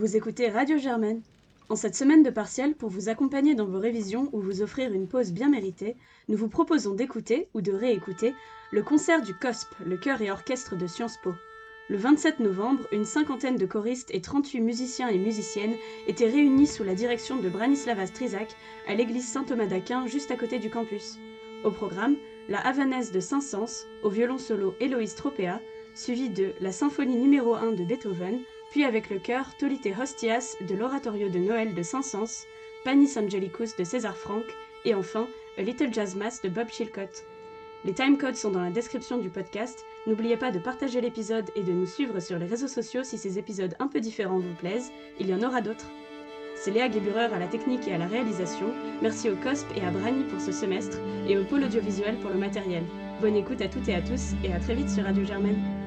Vous écoutez Radio Germaine. En cette semaine de partiel, pour vous accompagner dans vos révisions ou vous offrir une pause bien méritée, nous vous proposons d'écouter ou de réécouter le concert du COSP, le chœur et orchestre de Sciences Po. Le 27 novembre, une cinquantaine de choristes et 38 musiciens et musiciennes étaient réunis sous la direction de Branislava Strizak à l'église Saint-Thomas d'Aquin juste à côté du campus. Au programme, la Havanaise de Saint-Saëns au violon solo Héloïse Tropea, suivi de la symphonie numéro 1 de Beethoven, puis avec le chœur Tolite Hostias de l'oratorio de Noël de Saint-Saëns, Panis Angelicus de César Franck et enfin A Little Jazz Mass de Bob Chilcott. Les timecodes sont dans la description du podcast. N'oubliez pas de partager l'épisode et de nous suivre sur les réseaux sociaux si ces épisodes un peu différents vous plaisent. Il y en aura d'autres. C'est Léa Geburer à la technique et à la réalisation. Merci au COSP et à Brani pour ce semestre et au pôle audiovisuel pour le matériel. Bonne écoute à toutes et à tous et à très vite sur Radio Germaine.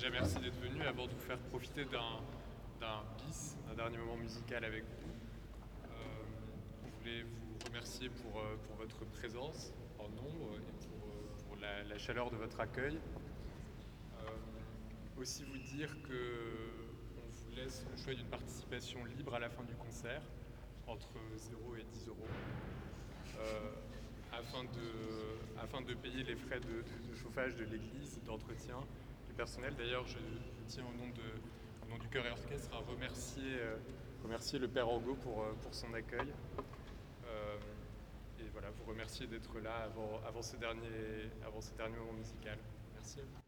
Déjà, merci d'être venu avant de vous faire profiter d'un bis, d'un dernier moment musical avec vous. Euh, on voulait vous remercier pour, euh, pour votre présence en nombre et pour, euh, pour la, chaleur de votre accueil. Euh, aussi vous dire que on vous laisse le choix d'une participation libre à la fin du concert, entre 0 et 10 euros. Euh, afin de, afin de payer les frais de, de- chauffage de l'église, d'entretien D'ailleurs, je, tiens au nom, de, du chœur et orchestre à remercier, euh, le Père Orgo pour, euh, pour son accueil. Euh, et voilà, vous remercier d'être là avant, ce dernier, avant ce dernier moment musical. Merci. à